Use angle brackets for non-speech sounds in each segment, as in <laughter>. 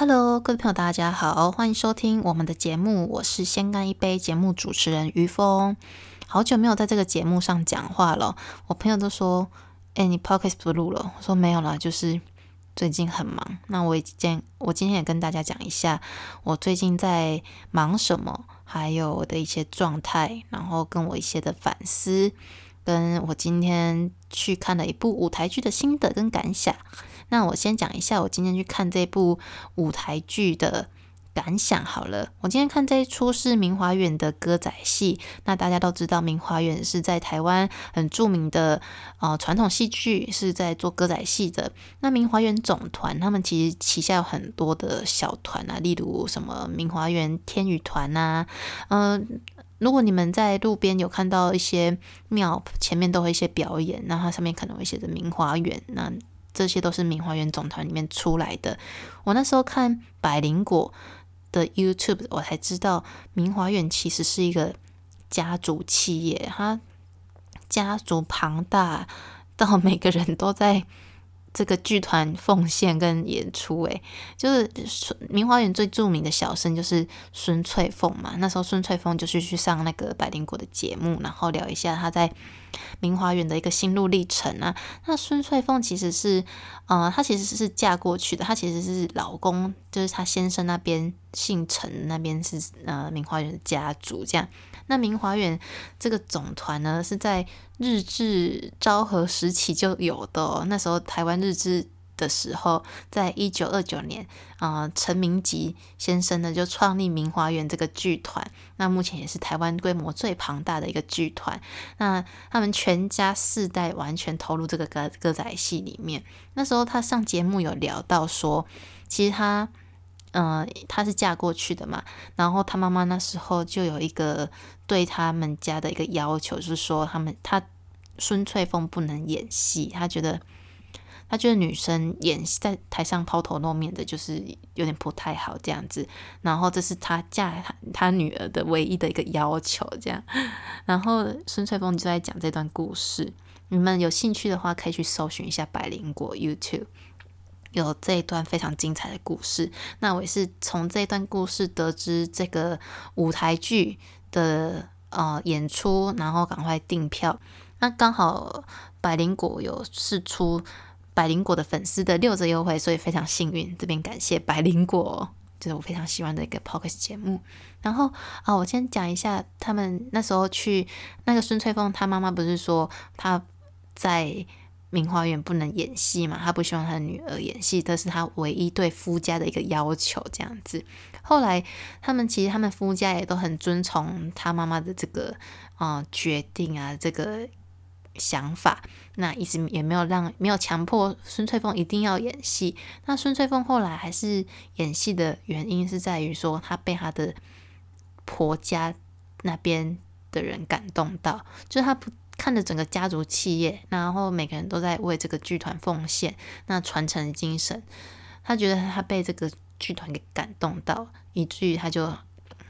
Hello，各位朋友，大家好，欢迎收听我们的节目，我是先干一杯节目主持人于峰。好久没有在这个节目上讲话了，我朋友都说：“哎，你 Podcast 不录了？”我说：“没有了，就是最近很忙。”那我今我今天也跟大家讲一下，我最近在忙什么，还有我的一些状态，然后跟我一些的反思，跟我今天去看了一部舞台剧的心得跟感想。那我先讲一下我今天去看这部舞台剧的感想好了。我今天看这一出是明华园的歌仔戏。那大家都知道，明华园是在台湾很著名的呃传统戏剧，是在做歌仔戏的。那明华园总团他们其实旗下有很多的小团啊，例如什么明华园天宇团啊，嗯，如果你们在路边有看到一些庙前面都会一些表演，那它上面可能会写着明华园那。这些都是明华园总团里面出来的。我那时候看百灵果的 YouTube，我才知道明华园其实是一个家族企业，它家族庞大到每个人都在。这个剧团奉献跟演出，诶，就是明华园最著名的小生就是孙翠凤嘛。那时候孙翠凤就是去上那个百灵果的节目，然后聊一下他在明华园的一个心路历程啊。那孙翠凤其实是，呃，她其实是嫁过去的，她其实是老公，就是她先生那边姓陈，那边是呃明华园的家族这样。那明华园这个总团呢，是在日治昭和时期就有的。那时候台湾日治的时候，在一九二九年，啊，陈明吉先生呢就创立明华园这个剧团。那目前也是台湾规模最庞大的一个剧团。那他们全家四代完全投入这个歌歌仔戏里面。那时候他上节目有聊到说，其实他。嗯，他是嫁过去的嘛，然后他妈妈那时候就有一个对他们家的一个要求，就是说他们他孙翠凤不能演戏，他觉得他觉得女生演戏在台上抛头露面的，就是有点不太好这样子。然后这是他嫁他他女儿的唯一的一个要求，这样。然后孙翠凤就在讲这段故事，你们有兴趣的话可以去搜寻一下百灵果 YouTube。有这一段非常精彩的故事，那我也是从这段故事得知这个舞台剧的呃演出，然后赶快订票。那刚好百灵果有试出百灵果的粉丝的六折优惠，所以非常幸运。这边感谢百灵果，就是我非常喜欢的一个 podcast 节目。然后啊，我先讲一下他们那时候去那个孙翠凤，她妈妈不是说她在。明花园不能演戏嘛，他不希望他的女儿演戏，这是他唯一对夫家的一个要求。这样子，后来他们其实他们夫家也都很遵从他妈妈的这个啊决定啊这个想法，那一直也没有让没有强迫孙翠凤一定要演戏。那孙翠凤后来还是演戏的原因是在于说，她被她的婆家那边的人感动到，就是她不。看着整个家族企业，然后每个人都在为这个剧团奉献，那传承的精神，他觉得他被这个剧团给感动到，以至于他就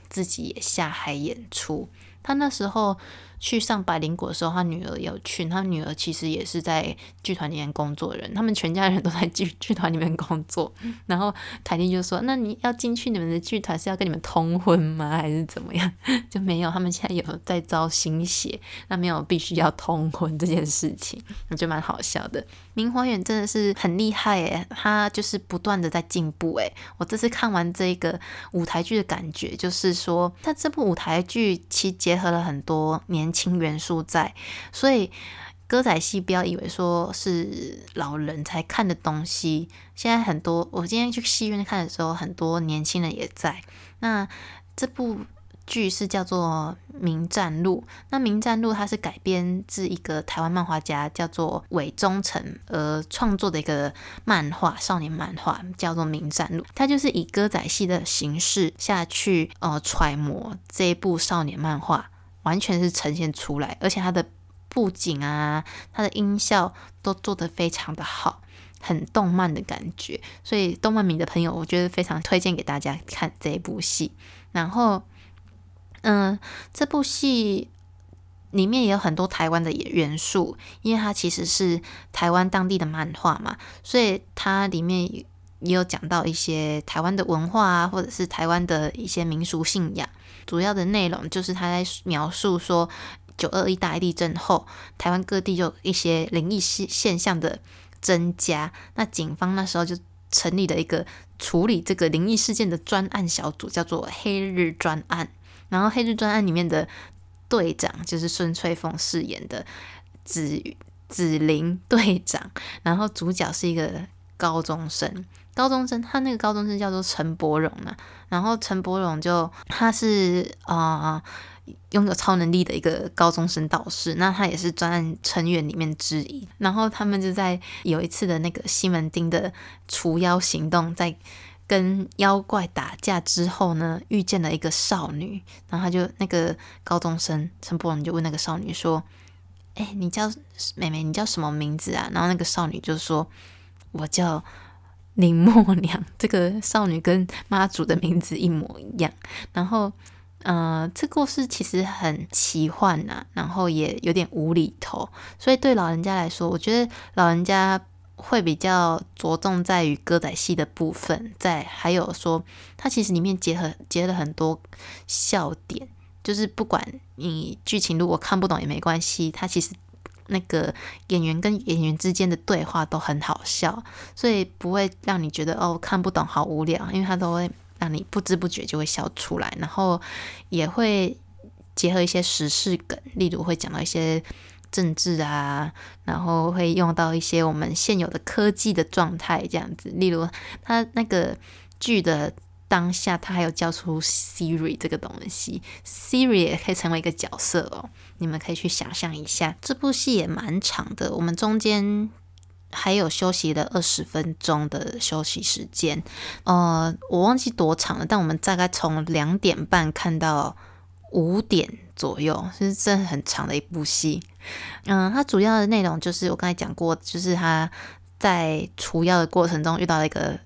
自己也下海演出。他那时候。去上百灵果的时候，他女儿有去。他女儿其实也是在剧团里面工作人，他们全家人都在剧剧团里面工作。然后凯蒂就说：“那你要进去你们的剧团是要跟你们通婚吗？还是怎么样？”就没有，他们现在有在招新血，那没有必须要通婚这件事情，我觉得蛮好笑的。明华远真的是很厉害诶，他就是不断的在进步诶。我这次看完这个舞台剧的感觉，就是说他这部舞台剧其实结合了很多年。年轻元素在，所以歌仔戏不要以为说是老人才看的东西。现在很多，我今天去戏院看的时候，很多年轻人也在。那这部剧是叫做《名战录》，那《名战录》它是改编自一个台湾漫画家叫做韦忠诚而创作的一个漫画，少年漫画，叫做《名战录》。它就是以歌仔戏的形式下去，呃，揣摩这一部少年漫画。完全是呈现出来，而且它的布景啊，它的音效都做得非常的好，很动漫的感觉。所以动漫迷的朋友，我觉得非常推荐给大家看这一部戏。然后，嗯，这部戏里面也有很多台湾的元素，因为它其实是台湾当地的漫画嘛，所以它里面也有讲到一些台湾的文化啊，或者是台湾的一些民俗信仰。主要的内容就是他在描述说，九二一大地震后，台湾各地就一些灵异现现象的增加。那警方那时候就成立了一个处理这个灵异事件的专案小组，叫做“黑日专案”。然后“黑日专案”里面的队长就是孙翠凤饰演的紫紫菱队长，然后主角是一个高中生。高中生，他那个高中生叫做陈柏荣呢。然后陈柏荣就他是啊拥有超能力的一个高中生导师，那他也是专案成员里面之一。然后他们就在有一次的那个西门町的除妖行动，在跟妖怪打架之后呢，遇见了一个少女。然后他就那个高中生陈柏荣就问那个少女说：“哎，你叫妹妹，你叫什么名字啊？”然后那个少女就说：“我叫。” <laughs> 林默娘这个少女跟妈祖的名字一模一样，然后，呃，这故事其实很奇幻呐，然后也有点无厘头，所以对老人家来说，我觉得老人家会比较着重在于歌仔戏的部分，在还有说，它其实里面结合结了很多笑点，就是不管你剧情如果看不懂也没关系，它其实。那个演员跟演员之间的对话都很好笑，所以不会让你觉得哦看不懂好无聊，因为他都会让你不知不觉就会笑出来，然后也会结合一些时事梗，例如会讲到一些政治啊，然后会用到一些我们现有的科技的状态这样子，例如他那个剧的。当下他还有叫出 Siri 这个东西，Siri 也可以成为一个角色哦。你们可以去想象一下，这部戏也蛮长的，我们中间还有休息了二十分钟的休息时间。呃，我忘记多长了，但我们大概从两点半看到五点左右，是真很长的一部戏。嗯，它主要的内容就是我刚才讲过，就是他在除妖的过程中遇到了一个。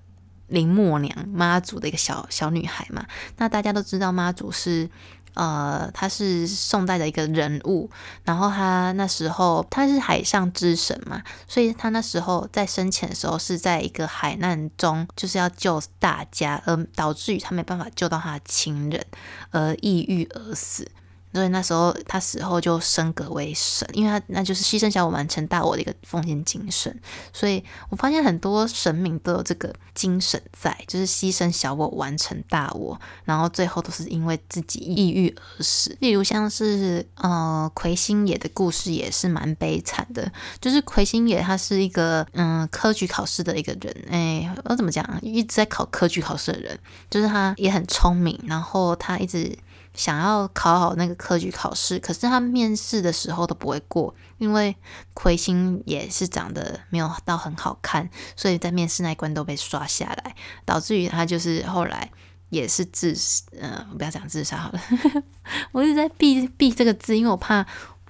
林默娘妈祖的一个小小女孩嘛，那大家都知道妈祖是呃，她是宋代的一个人物，然后她那时候她是海上之神嘛，所以她那时候在生前的时候是在一个海难中，就是要救大家，而导致于她没办法救到她的亲人，而抑郁而死。所以那时候他死后就升格为神，因为他那就是牺牲小我完成大我的一个奉献精神。所以我发现很多神明都有这个精神在，就是牺牲小我完成大我，然后最后都是因为自己抑郁而死。例如像是呃魁星野的故事也是蛮悲惨的，就是魁星野他是一个嗯科举考试的一个人，哎，我怎么讲？一直在考科举考试的人，就是他也很聪明，然后他一直。想要考好那个科举考试，可是他面试的时候都不会过，因为魁星也是长得没有到很好看，所以在面试那一关都被刷下来，导致于他就是后来也是自，呃，不要讲自杀好了，<laughs> 我一直在避避这个字，因为我怕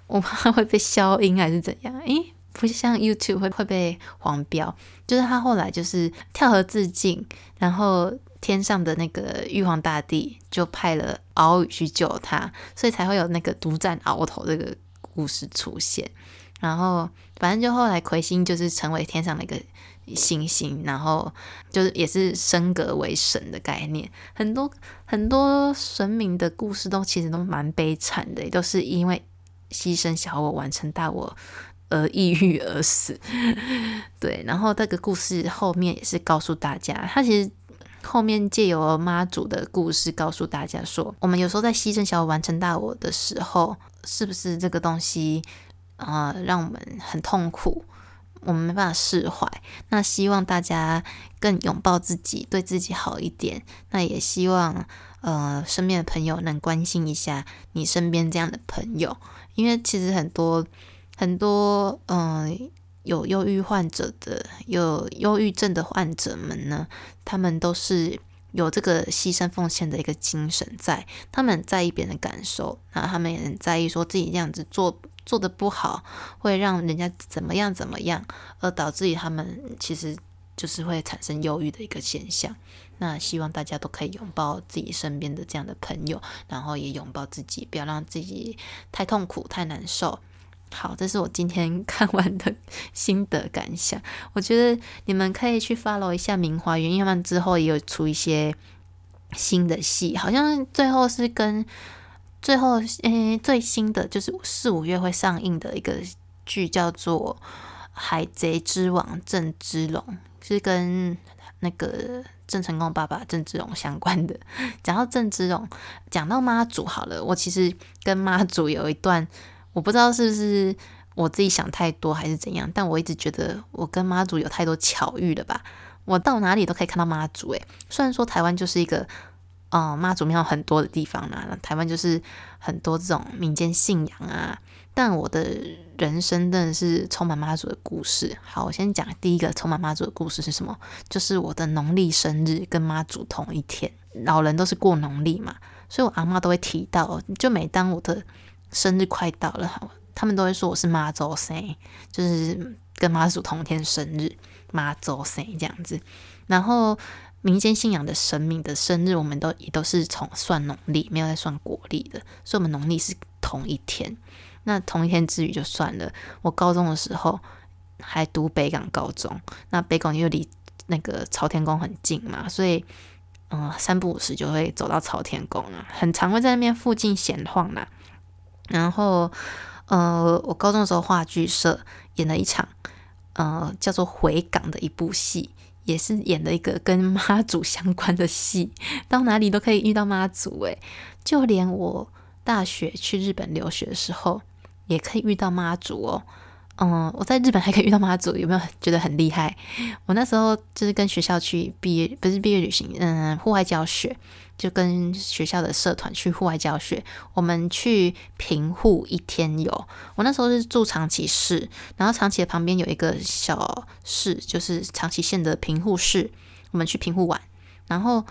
我怕会被消音还是怎样，诶，不像 YouTube 会会被黄标，就是他后来就是跳河自尽，然后。天上的那个玉皇大帝就派了敖宇去救他，所以才会有那个独占鳌头这个故事出现。然后，反正就后来魁星就是成为天上的一个星星，然后就是也是升格为神的概念。很多很多神明的故事都其实都蛮悲惨的，都是因为牺牲小我完成大我而抑郁而死。对，然后这个故事后面也是告诉大家，他其实。后面借由妈祖的故事告诉大家说，我们有时候在牺牲小我完成大我的时候，是不是这个东西啊让我们很痛苦，我们没办法释怀？那希望大家更拥抱自己，对自己好一点。那也希望呃身边的朋友能关心一下你身边这样的朋友，因为其实很多很多嗯。有忧郁患者的，有忧郁症的患者们呢，他们都是有这个牺牲奉献的一个精神在，他们在意别人的感受，那他们也很在意说自己这样子做做的不好，会让人家怎么样怎么样，而导致于他们其实就是会产生忧郁的一个现象。那希望大家都可以拥抱自己身边的这样的朋友，然后也拥抱自己，不要让自己太痛苦、太难受。好，这是我今天 <laughs> 看完的心得感想。我觉得你们可以去 follow 一下明华园，因为他们之后也有出一些新的戏，好像最后是跟最后诶最新的就是四五月会上映的一个剧，叫做《海贼之王郑之龙》，是跟那个郑成功爸爸郑芝龙相关的。讲到郑芝龙，讲到妈祖好了，我其实跟妈祖有一段。我不知道是不是我自己想太多还是怎样，但我一直觉得我跟妈祖有太多巧遇了吧。我到哪里都可以看到妈祖，诶，虽然说台湾就是一个嗯妈祖庙很多的地方啦，台湾就是很多这种民间信仰啊，但我的人生真的是充满妈祖的故事。好，我先讲第一个充满妈祖的故事是什么？就是我的农历生日跟妈祖同一天，老人都是过农历嘛，所以我阿妈都会提到，就每当我的。生日快到了，他们都会说我是妈祖生，就是跟妈祖同天生日，妈祖生这样子。然后民间信仰的神明的生日，我们都也都是从算农历，没有在算国历的，所以我们农历是同一天。那同一天之余就算了。我高中的时候还读北港高中，那北港又离那个朝天宫很近嘛，所以嗯三不五时就会走到朝天宫啊，很常会在那边附近闲晃啦。然后，呃，我高中的时候话剧社演了一场，呃，叫做《回港》的一部戏，也是演了一个跟妈祖相关的戏。到哪里都可以遇到妈祖，诶，就连我大学去日本留学的时候，也可以遇到妈祖哦。嗯，我在日本还可以遇到妈祖，有没有觉得很厉害？<laughs> 我那时候就是跟学校去毕业，不是毕业旅行，嗯，户外教学。就跟学校的社团去户外教学，我们去平户一天游。我那时候是住长崎市，然后长崎的旁边有一个小市，就是长崎县的平户市。我们去平户玩，然后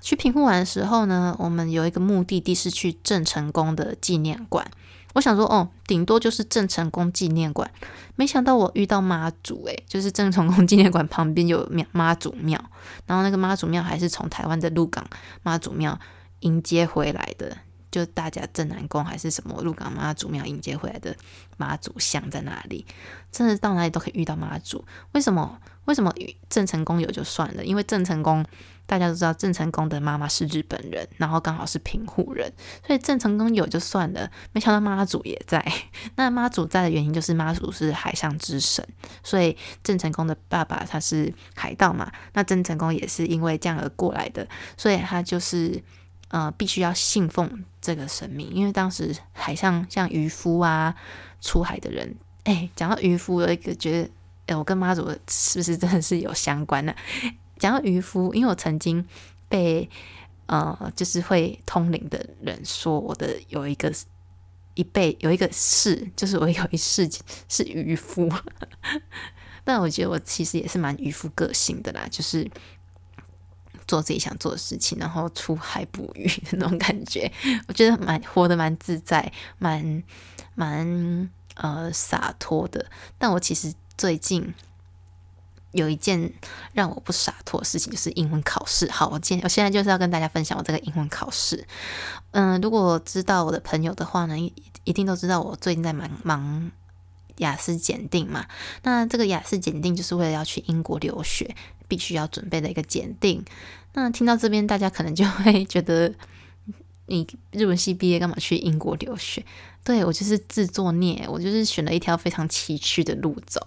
去平户玩的时候呢，我们有一个目的地是去郑成功的纪念馆。我想说，哦，顶多就是郑成功纪念馆。没想到我遇到妈祖，诶，就是郑成功纪念馆旁边有庙妈祖庙，然后那个妈祖庙还是从台湾的鹿港妈祖庙迎接回来的，就大家镇南宫还是什么鹿港妈祖庙迎接回来的妈祖像在哪里，真的到哪里都可以遇到妈祖。为什么？为什么郑成功有就算了？因为郑成功。大家都知道郑成功的妈妈是日本人，然后刚好是平户人，所以郑成功有就算了，没想到妈祖也在。<laughs> 那妈祖在的原因就是妈祖是海上之神，所以郑成功的爸爸他是海盗嘛，那郑成功也是因为这样而过来的，所以他就是呃必须要信奉这个神明，因为当时海上像渔夫啊出海的人，哎，讲到渔夫有一个觉得，哎，我跟妈祖是不是真的是有相关的？讲到渔夫，因为我曾经被呃，就是会通灵的人说我的有一个一辈有一个事，就是我有一事是渔夫，<laughs> 但我觉得我其实也是蛮渔夫个性的啦，就是做自己想做的事情，然后出海捕鱼的那种感觉，我觉得蛮活得蛮自在，蛮蛮呃洒脱的。但我其实最近。有一件让我不洒脱的事情，就是英文考试。好，我今我现在就是要跟大家分享我这个英文考试。嗯，如果知道我的朋友的话呢，一定都知道我最近在忙忙雅思检定嘛。那这个雅思检定就是为了要去英国留学，必须要准备的一个检定。那听到这边，大家可能就会觉得，你日文系毕业干嘛去英国留学？对我就是自作孽，我就是选了一条非常崎岖的路走。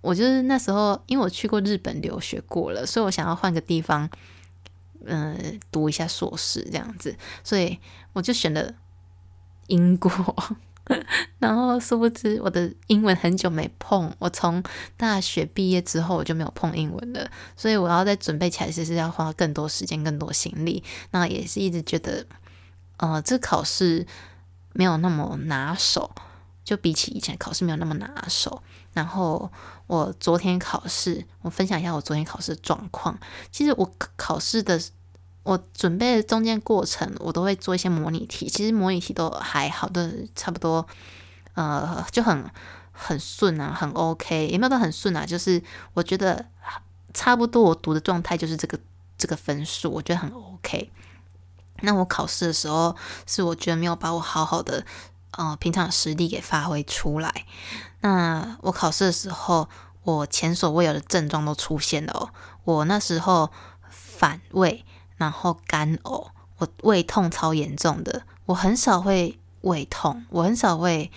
我就是那时候，因为我去过日本留学过了，所以我想要换个地方，嗯，<laughs> 读一下硕士这样子，所以我就选了英国。<laughs> 然后殊不知，我的英文很久没碰，我从大学毕业之后我就没有碰英文了，所以我要再准备起来，其实要花更多时间、更多心力。那也是一直觉得，呃，这考试。没有那么拿手，就比起以前考试没有那么拿手。然后我昨天考试，我分享一下我昨天考试的状况。其实我考试的，我准备的中间过程，我都会做一些模拟题。其实模拟题都还好，都差不多，呃，就很很顺啊，很 OK，也没有到很顺啊，就是我觉得差不多，我读的状态就是这个这个分数，我觉得很 OK。那我考试的时候，是我觉得没有把我好好的呃平常实力给发挥出来。那我考试的时候，我前所未有的症状都出现了哦。我那时候反胃，然后干呕，我胃痛超严重的。我很少会胃痛，我很少会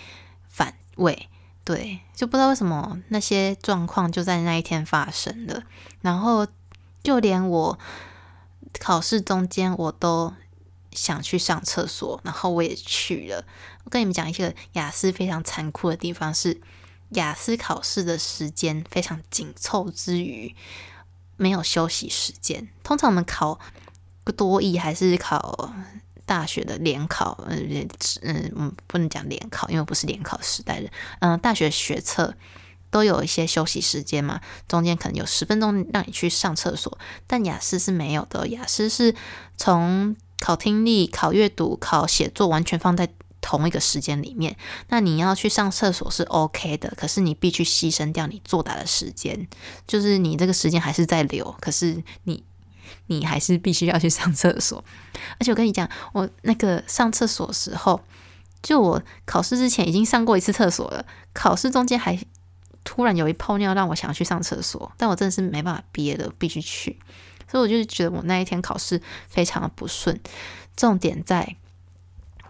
反胃，对，就不知道为什么那些状况就在那一天发生了。然后就连我考试中间，我都想去上厕所，然后我也去了。我跟你们讲一个雅思非常残酷的地方是。雅思考试的时间非常紧凑之余，没有休息时间。通常我们考多译还是考大学的联考，嗯嗯，不能讲联考，因为不是联考时代的。嗯，大学学测都有一些休息时间嘛，中间可能有十分钟让你去上厕所，但雅思是没有的。雅思是从考听力、考阅读、考写作完全放在。同一个时间里面，那你要去上厕所是 OK 的，可是你必须牺牲掉你作答的时间，就是你这个时间还是在留，可是你你还是必须要去上厕所。而且我跟你讲，我那个上厕所时候，就我考试之前已经上过一次厕所了，考试中间还突然有一泡尿让我想要去上厕所，但我真的是没办法憋的，必须去。所以我就觉得我那一天考试非常的不顺，重点在。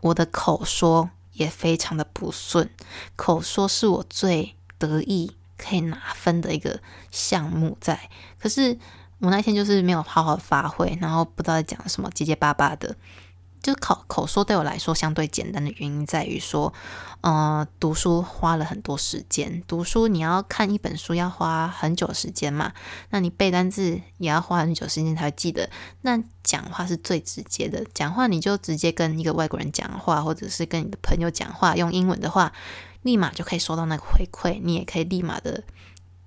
我的口说也非常的不顺，口说是我最得意可以拿分的一个项目在，可是我那天就是没有好好发挥，然后不知道在讲什么结结巴巴的。就考口说对我来说相对简单的原因在于说，呃，读书花了很多时间。读书你要看一本书要花很久时间嘛，那你背单词也要花很久时间才会记得。那讲话是最直接的，讲话你就直接跟一个外国人讲话，或者是跟你的朋友讲话，用英文的话，立马就可以收到那个回馈，你也可以立马的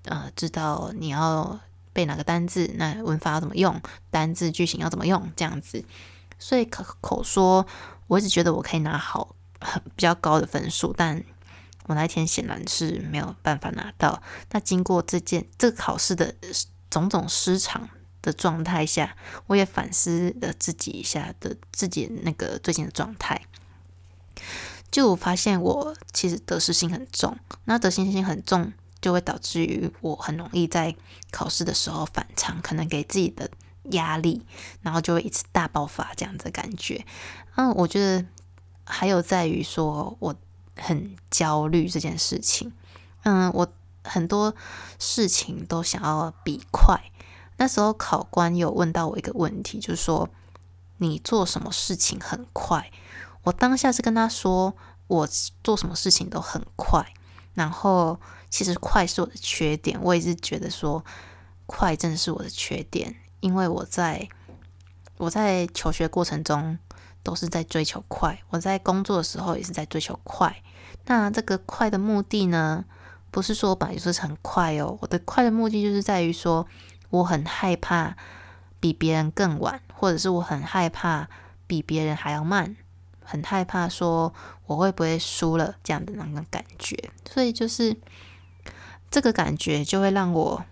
呃知道你要背哪个单字，那文法要怎么用，单字句型要怎么用，这样子。所以口口说，我一直觉得我可以拿好很比较高的分数，但我那一天显然是没有办法拿到。那经过这件这个考试的种种失常的状态下，我也反思了自己一下的自己那个最近的状态，就我发现我其实得失心很重，那得失心很重就会导致于我很容易在考试的时候反常，可能给自己的。压力，然后就会一次大爆发这样子的感觉。嗯，我觉得还有在于说我很焦虑这件事情。嗯，我很多事情都想要比快。那时候考官有问到我一个问题，就是说你做什么事情很快？我当下是跟他说，我做什么事情都很快。然后其实快是我的缺点，我也是觉得说快真的是我的缺点。因为我在我在求学过程中都是在追求快，我在工作的时候也是在追求快。那这个快的目的呢，不是说本来就是很快哦。我的快的目的就是在于说，我很害怕比别人更晚，或者是我很害怕比别人还要慢，很害怕说我会不会输了这样的那种感觉。所以就是这个感觉就会让我。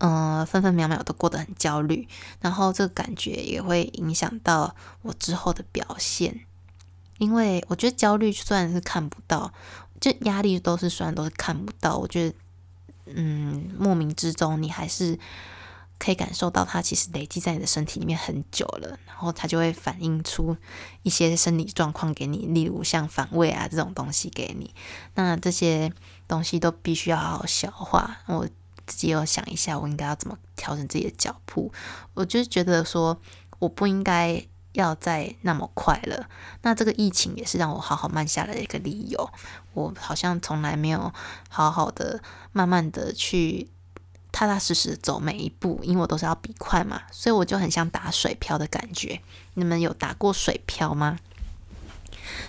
嗯，分分秒秒都过得很焦虑，然后这个感觉也会影响到我之后的表现。因为我觉得焦虑虽然是看不到，就压力都是虽然都是看不到，我觉得，嗯，莫名之中你还是可以感受到它其实累积在你的身体里面很久了，然后它就会反映出一些生理状况给你，例如像反胃啊这种东西给你。那这些东西都必须要好好消化。我。自己要想一下，我应该要怎么调整自己的脚步。我就觉得说，我不应该要再那么快了。那这个疫情也是让我好好慢下来的一个理由。我好像从来没有好好的、慢慢的去踏踏实实走每一步，因为我都是要比快嘛，所以我就很像打水漂的感觉。你们有打过水漂吗？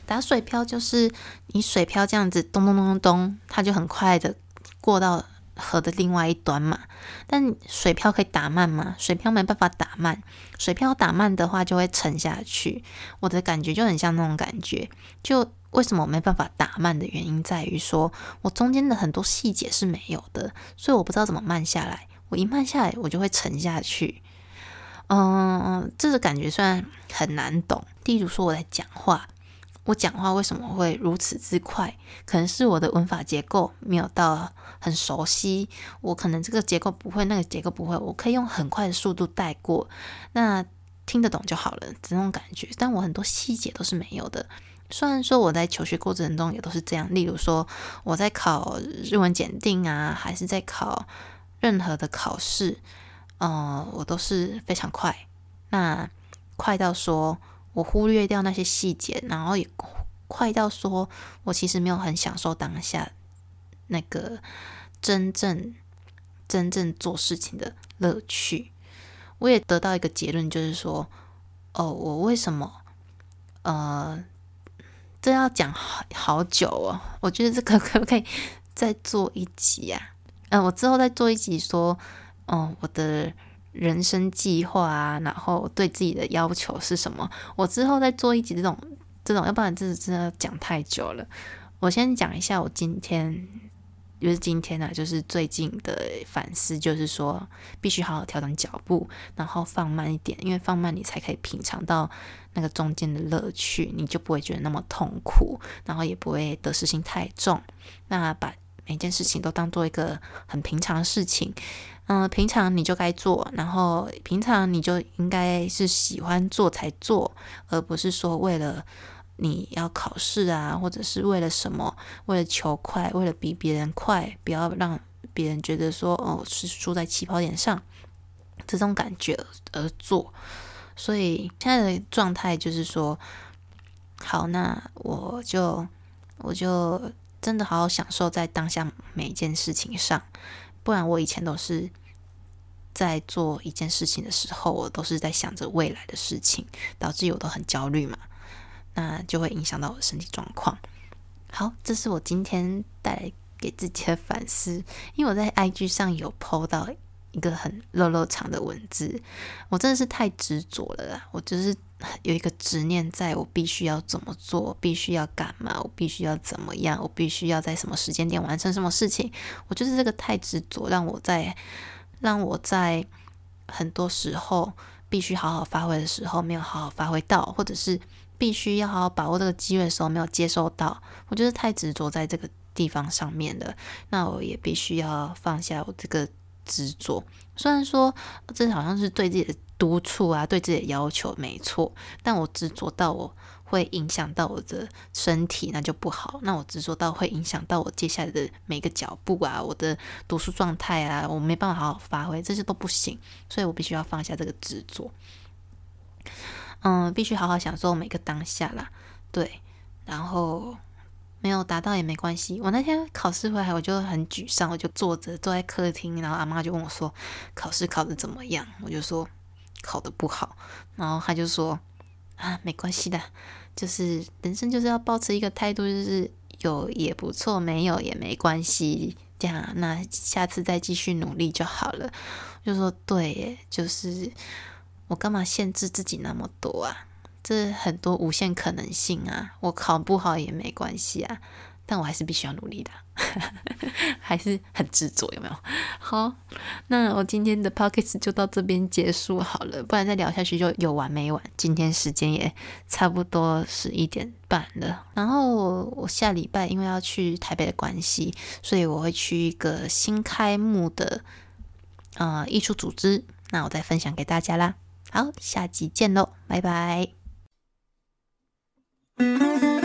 打水漂就是你水漂这样子咚咚咚咚咚，它就很快的过到。河的另外一端嘛，但水漂可以打慢吗？水漂没办法打慢，水漂打慢的话就会沉下去。我的感觉就很像那种感觉，就为什么我没办法打慢的原因在于说，我中间的很多细节是没有的，所以我不知道怎么慢下来。我一慢下来，我就会沉下去。嗯，这个感觉虽然很难懂。例如说我在讲话，我讲话为什么会如此之快？可能是我的文法结构没有到很熟悉，我可能这个结构不会，那个结构不会，我可以用很快的速度带过，那听得懂就好了，这种感觉。但我很多细节都是没有的。虽然说我在求学过程中也都是这样，例如说我在考日文检定啊，还是在考任何的考试，嗯，我都是非常快，那快到说。我忽略掉那些细节，然后也快到说，我其实没有很享受当下那个真正真正做事情的乐趣。我也得到一个结论，就是说，哦，我为什么呃，这要讲好好久哦？我觉得这个 <laughs> 可不可以再做一集呀？嗯，我之后再做一集说，嗯，我的。人生计划啊，然后对自己的要求是什么？我之后再做一集这种这种，要不然这真的讲太久了。我先讲一下我今天，就是今天呢，就是最近的反思，就是说必须好好调整脚步，然后放慢一点，因为放慢你才可以品尝到那个中间的乐趣，你就不会觉得那么痛苦，然后也不会得失心太重。那把每件事情都当做一个很平常的事情。嗯，平常你就该做，然后平常你就应该是喜欢做才做，而不是说为了你要考试啊，或者是为了什么，为了求快，为了比别人快，不要让别人觉得说哦是输在起跑点上这种感觉而做。所以现在的状态就是说，好，那我就我就真的好好享受在当下每一件事情上，不然我以前都是。在做一件事情的时候，我都是在想着未来的事情，导致我都很焦虑嘛，那就会影响到我的身体状况。好，这是我今天带给自己的反思，因为我在 IG 上有 PO 到一个很漏漏长的文字，我真的是太执着了啦，我就是有一个执念，在我必须要怎么做，必须要干嘛，我必须要怎么样，我必须要在什么时间点完成什么事情，我就是这个太执着，让我在。让我在很多时候必须好好发挥的时候没有好好发挥到，或者是必须要好好把握这个机会的时候没有接受到，我就是太执着在这个地方上面了。那我也必须要放下我这个执着。虽然说这好像是对自己的督促啊，对自己的要求没错，但我执着到我。会影响到我的身体，那就不好。那我执着到会影响到我接下来的每个脚步啊，我的读书状态啊，我没办法好好发挥，这些都不行。所以我必须要放下这个执着，嗯，必须好好享受每个当下啦。对，然后没有达到也没关系。我那天考试回来，我就很沮丧，我就坐着坐在客厅，然后阿妈就问我说：“考试考的怎么样？”我就说：“考的不好。”然后他就说：“啊，没关系的。”就是人生就是要保持一个态度，就是有也不错，没有也没关系，这样那下次再继续努力就好了。就说对，就是我干嘛限制自己那么多啊？这很多无限可能性啊！我考不好也没关系啊。但我还是必须要努力的，<laughs> 还是很执着，有没有？好，那我今天的 p o c k e t 就到这边结束好了，不然再聊下去就有完没完。今天时间也差不多十一点半了，然后我下礼拜因为要去台北的关系，所以我会去一个新开幕的呃艺术组织，那我再分享给大家啦。好，下集见喽，拜拜。Música